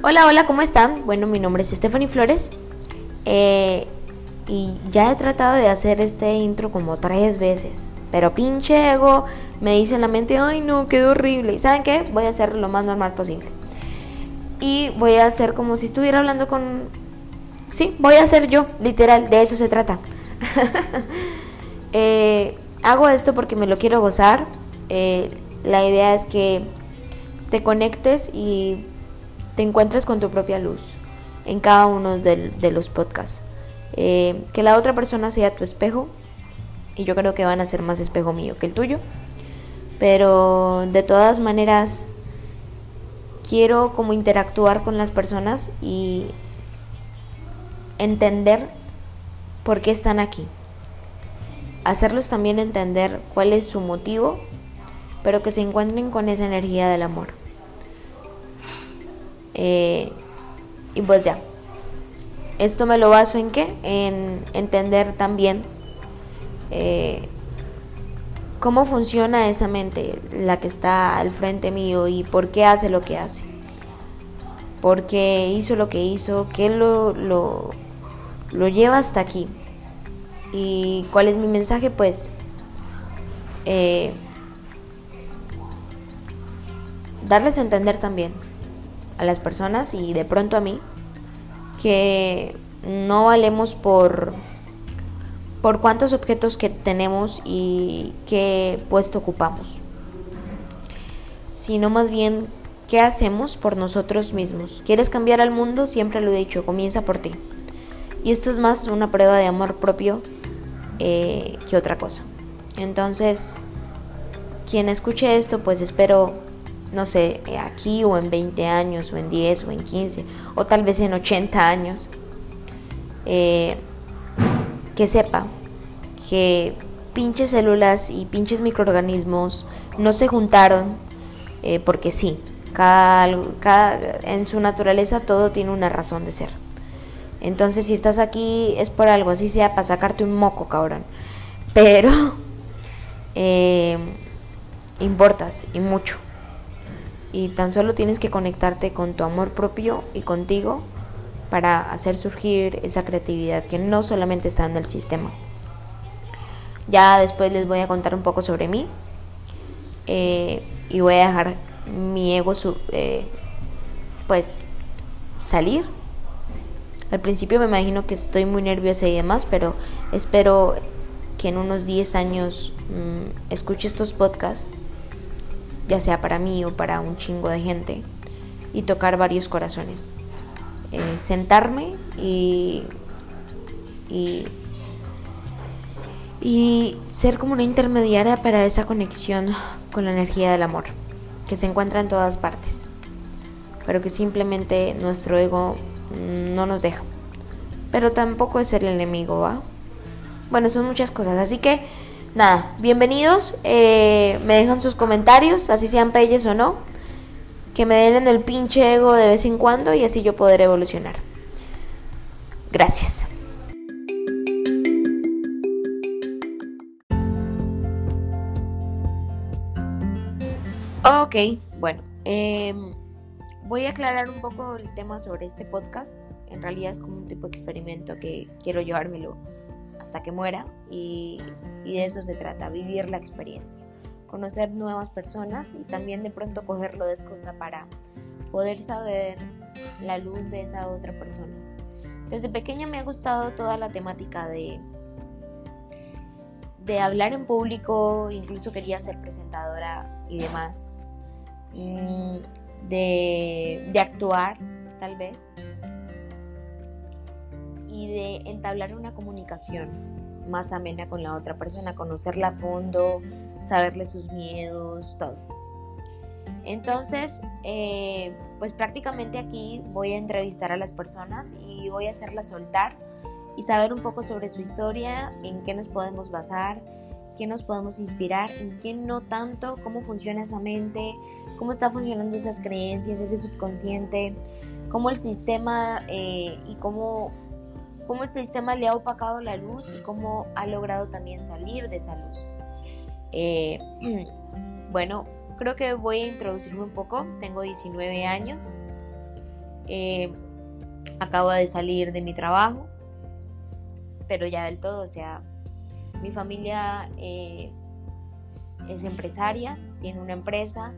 Hola, hola, ¿cómo están? Bueno, mi nombre es Stephanie Flores eh, y ya he tratado de hacer este intro como tres veces, pero pinche ego me dice en la mente, ay no, quedó horrible. ¿Y saben qué? Voy a hacer lo más normal posible. Y voy a hacer como si estuviera hablando con... Sí, voy a ser yo, literal, de eso se trata. Eh, hago esto porque me lo quiero gozar. Eh, la idea es que te conectes y te encuentres con tu propia luz en cada uno de, los podcasts. Eh, que la otra persona sea tu espejo y yo creo que van a ser más espejo mío que el tuyo. Pero de todas maneras quiero como interactuar con las personas y entender por qué están aquí. Hacerlos también entender cuál es su motivo, pero que se encuentren con esa energía del amor. Eh, y pues ya. Esto me lo baso en qué? En entender también eh, cómo funciona esa mente, la que está al frente mío y por qué hace lo que hace. Por qué hizo lo que hizo, qué lo, lo, lo lleva hasta aquí. ¿Y cuál es mi mensaje? Pues eh, darles a entender también a las personas y de pronto a mí que no valemos por por cuántos objetos que tenemos y qué puesto ocupamos, sino más bien qué hacemos por nosotros mismos. ¿Quieres cambiar al mundo? Siempre lo he dicho, comienza por ti. Y esto es más una prueba de amor propio eh, que otra cosa. Entonces, quien escuche esto, pues espero no sé, aquí o en 20 años, o en 10, o en 15, o tal vez en 80 años, eh, que sepa que pinches células y pinches microorganismos no se juntaron eh, porque sí, cada, cada, en su naturaleza todo tiene una razón de ser. Entonces si estás aquí es por algo, así sea para sacarte un moco, cabrón. Pero eh, importas y mucho y tan solo tienes que conectarte con tu amor propio y contigo para hacer surgir esa creatividad que no solamente está en el sistema. Ya después les voy a contar un poco sobre mí eh, y voy a dejar mi ego eh, pues salir. Al principio me imagino que estoy muy nerviosa y demás, pero espero que en unos 10 años mm, escuche estos podcasts ya sea para mí o para un chingo de gente, y tocar varios corazones. Eh, sentarme y, y, ser como una intermediaria para esa conexión con la energía del amor, que se encuentra en todas partes, pero que simplemente nuestro ego no nos deja. Pero tampoco es el enemigo, ¿va? Bueno, son muchas cosas, así que nada, bienvenidos. Eh, me dejan sus comentarios, así sean peyes o no. Que me den en el pinche ego de vez en cuando y así yo podré evolucionar. Gracias. Ok, bueno, em, voy a aclarar un poco el tema sobre este podcast. En realidad es como un tipo de experimento que quiero llevármelo hasta que muera y, de eso se trata, vivir la experiencia, conocer nuevas personas y también de pronto cogerlo de excusa para poder saber la luz de esa otra persona. Desde pequeña me ha gustado toda la temática de de hablar en público, incluso quería ser presentadora y demás, mm, de, de actuar tal vez, y de entablar una comunicación más amena con la otra persona, conocerla a fondo, saberle sus miedos, todo. Entonces, eh, pues prácticamente aquí voy a entrevistar a las personas y voy a hacerlas soltar y saber un poco sobre su historia, en qué nos podemos basar, qué nos podemos inspirar, en qué no tanto, cómo funciona esa mente, cómo está funcionando esas creencias, ese subconsciente, cómo el sistema eh, y cómo cómo este sistema le ha opacado la luz y cómo ha logrado también salir de esa luz. Eh, bueno, creo que voy a introducirme un poco. Tengo 19 años. Eh, acabo de salir de mi trabajo, pero ya del todo, o sea, mi familia eh, es empresaria, tiene una empresa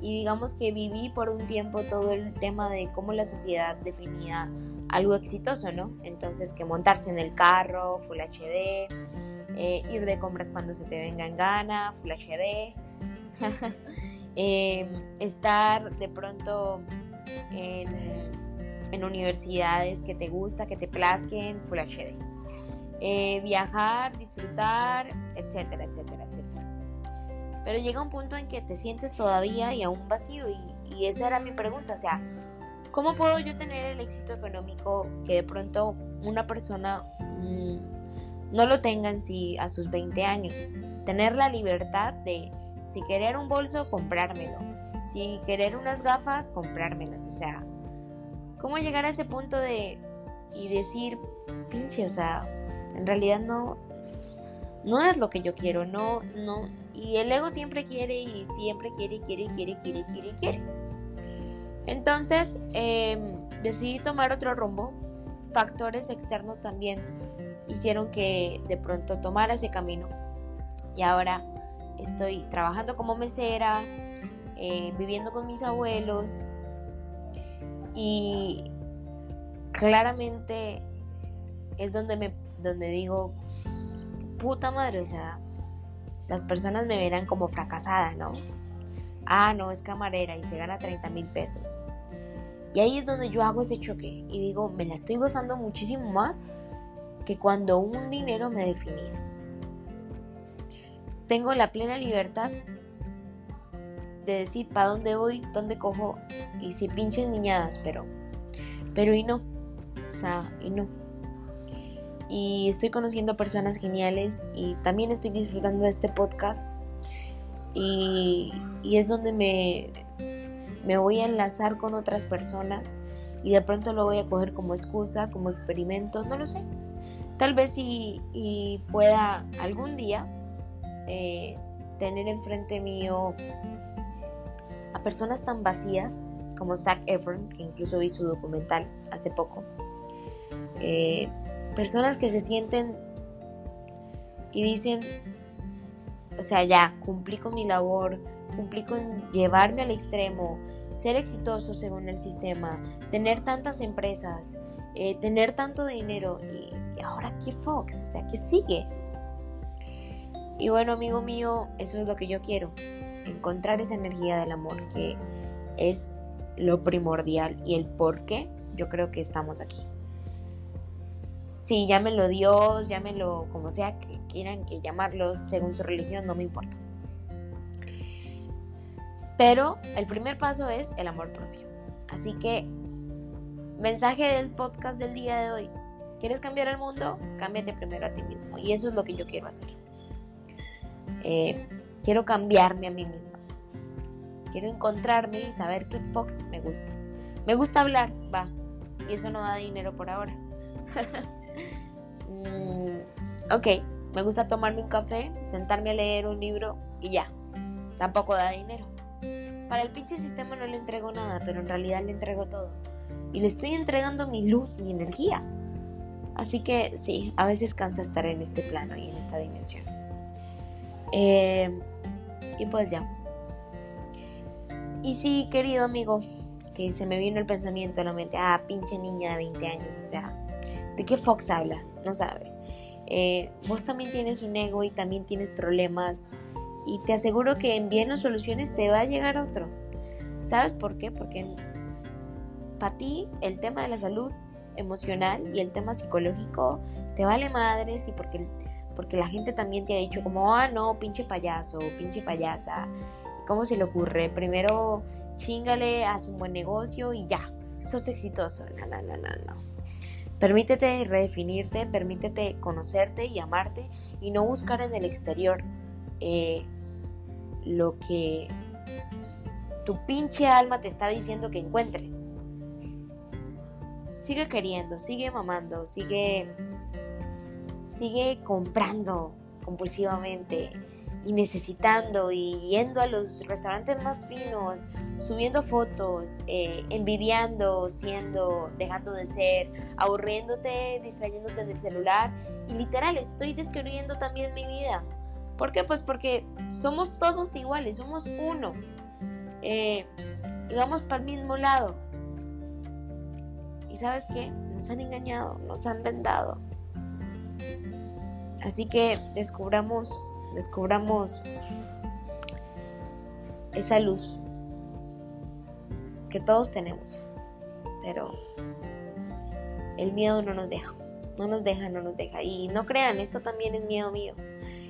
y digamos que viví por un tiempo todo el tema de cómo la sociedad definía algo exitoso, ¿no? Entonces que montarse en el carro, Full HD, eh, ir de compras cuando se te venga en gana, Full HD, em, estar de pronto en, universidades que te gusta, que te plazquen, Full HD. Eh, viajar, disfrutar, etcétera, etcétera, etcétera. Pero llega un punto en que te sientes todavía y aún vacío y, y esa era mi pregunta, o sea, ¿Cómo puedo yo tener el éxito económico que de pronto una persona mm, no lo tenga en sí a sus 20 años? Tener la libertad de, si querer un bolso, comprármelo. Si querer unas gafas, comprármelas. O sea, ¿cómo llegar a ese punto de y decir, pinche, o sea, en realidad no, no es lo que yo quiero, no, no. Y el ego siempre quiere y siempre quiere y quiere y quiere y quiere y quiere y quiere. Entonces em, decidí tomar otro rumbo. Factores externos también hicieron que de pronto tomara ese camino. Y ahora estoy trabajando como mesera, eh, viviendo con mis abuelos. Y claramente es donde me donde digo, puta madre, o sea, las personas me verán como fracasada, ¿no? Ah, no, es camarera y se gana 30 mil pesos. Y ahí es donde yo hago ese choque y digo, me la estoy gozando muchísimo más que cuando un dinero me definía. Tengo la plena libertad de decir para dónde voy, dónde cojo y si pinchen niñadas, pero, pero y no, o sea, y no. Y estoy conociendo personas geniales y también estoy disfrutando de este podcast y, es donde me, me voy a enlazar con otras personas y de pronto lo voy a coger como excusa, como experimento, no lo sé. Tal vez y, y pueda algún día eh, tener enfrente mío a personas tan vacías como Zac Efron, que incluso vi su documental hace poco. Eh, personas que se sienten y dicen, o sea, ya cumplí con mi labor, cumplí con llevarme al extremo, ser exitoso según el sistema, tener tantas empresas, eh, tener tanto dinero y, ahora qué Fox, o sea, ¿qué sigue? Y bueno, amigo mío, eso es lo que yo quiero, encontrar esa energía del amor, que es lo primordial y el por qué yo creo que estamos aquí. Sí, llámenlo Dios, llámenlo como sea que quieran que llamarlo según su religión, no me importa. Pero el primer paso es el amor propio. Así que, mensaje del podcast del día de hoy. ¿Quieres cambiar el mundo? Cámbiate primero a ti mismo. Y eso es lo que yo quiero hacer. Eh, quiero cambiarme a mí misma. Quiero encontrarme y saber qué Fox me gusta. Me gusta hablar, va. Y eso no da dinero por ahora. Ok, me gusta tomarme un café, sentarme a leer un libro y ya. Tampoco da dinero. Para el pinche sistema no le entrego nada, pero en realidad le entrego todo. Y le estoy entregando mi luz, mi energía. Así que sí, a veces cansa estar en este plano y en esta dimensión. Eh, y pues ya. Y sí, querido amigo, que se me vino el pensamiento a la mente, ah, pinche niña de 20 años, o sea, ¿de qué Fox habla? No sabe. Eh, vos también tienes un ego y también tienes problemas y te aseguro que en bien soluciones te va a llegar otro. ¿Sabes por qué? Porque para ti el tema de la salud emocional y el tema psicológico te vale madres y porque, porque la gente también te ha dicho como, ah, no, pinche payaso, pinche payasa. ¿Cómo se le ocurre? Primero chingale, haz un buen negocio y ya, sos exitoso. No, no, no, no, no. Permítete redefinirte, permítete conocerte y amarte y no buscar en el exterior eh, lo que tu pinche alma te está diciendo que encuentres. Sigue queriendo, sigue mamando, sigue, sigue comprando compulsivamente y necesitando y yendo a los restaurantes más finos, subiendo fotos, eh, envidiando, siendo, dejando de ser, aburriéndote, distrayéndote del celular y literal estoy describiendo también mi vida. ¿Por qué? Pues porque somos todos iguales, somos uno. Eh, y vamos para el mismo lado. Y sabes qué? Nos han engañado, nos han vendado. Así que descubramos, descubramos esa luz que todos tenemos. Pero el miedo no nos deja, no nos deja, no nos deja. Y no crean, esto también es miedo mío.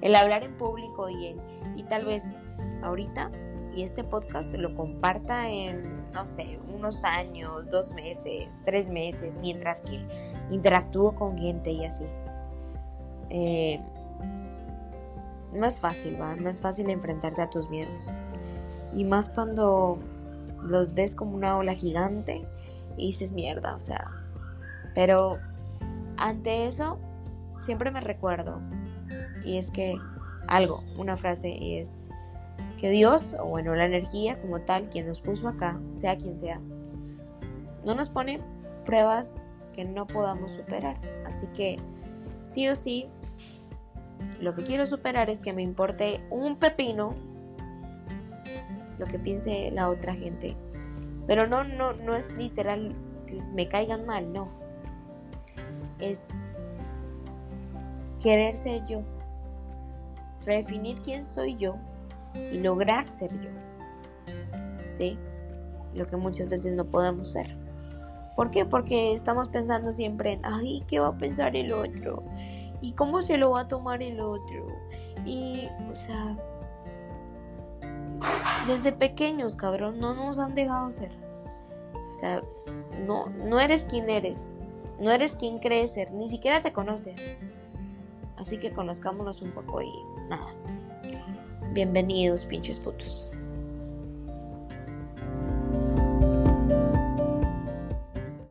El hablar en público y, y tal vez ahorita y este podcast lo comparta en, no sé, unos años, dos meses, tres meses, mientras que interactúo con gente y así. Eh, no es fácil, ¿va? No es fácil enfrentarte a tus miedos. Y más cuando los ves como una ola gigante y dices mierda, o sea. Pero ante eso, siempre me recuerdo. Y es que algo, una frase, es que Dios, o bueno, la energía como tal, quien nos puso acá, sea quien sea, no nos pone pruebas que no podamos superar. Así que sí o sí, lo que quiero superar es que me importe un pepino lo que piense la otra gente. Pero no, no, no es literal que me caigan mal, no. Es querer ser yo. Redefinir quién soy yo y lograr ser yo. ¿Sí? Lo que muchas veces no podemos ser. ¿Por qué? Porque estamos pensando siempre en, ay, ¿qué va a pensar el otro? ¿Y cómo se lo va a tomar el otro? Y, o sea, desde pequeños, cabrón, no nos han dejado ser. O sea, no, no eres quien eres. No eres quien crees ser. Ni siquiera te conoces. Así que conozcámonos un poco y nada. Bienvenidos, pinches putos.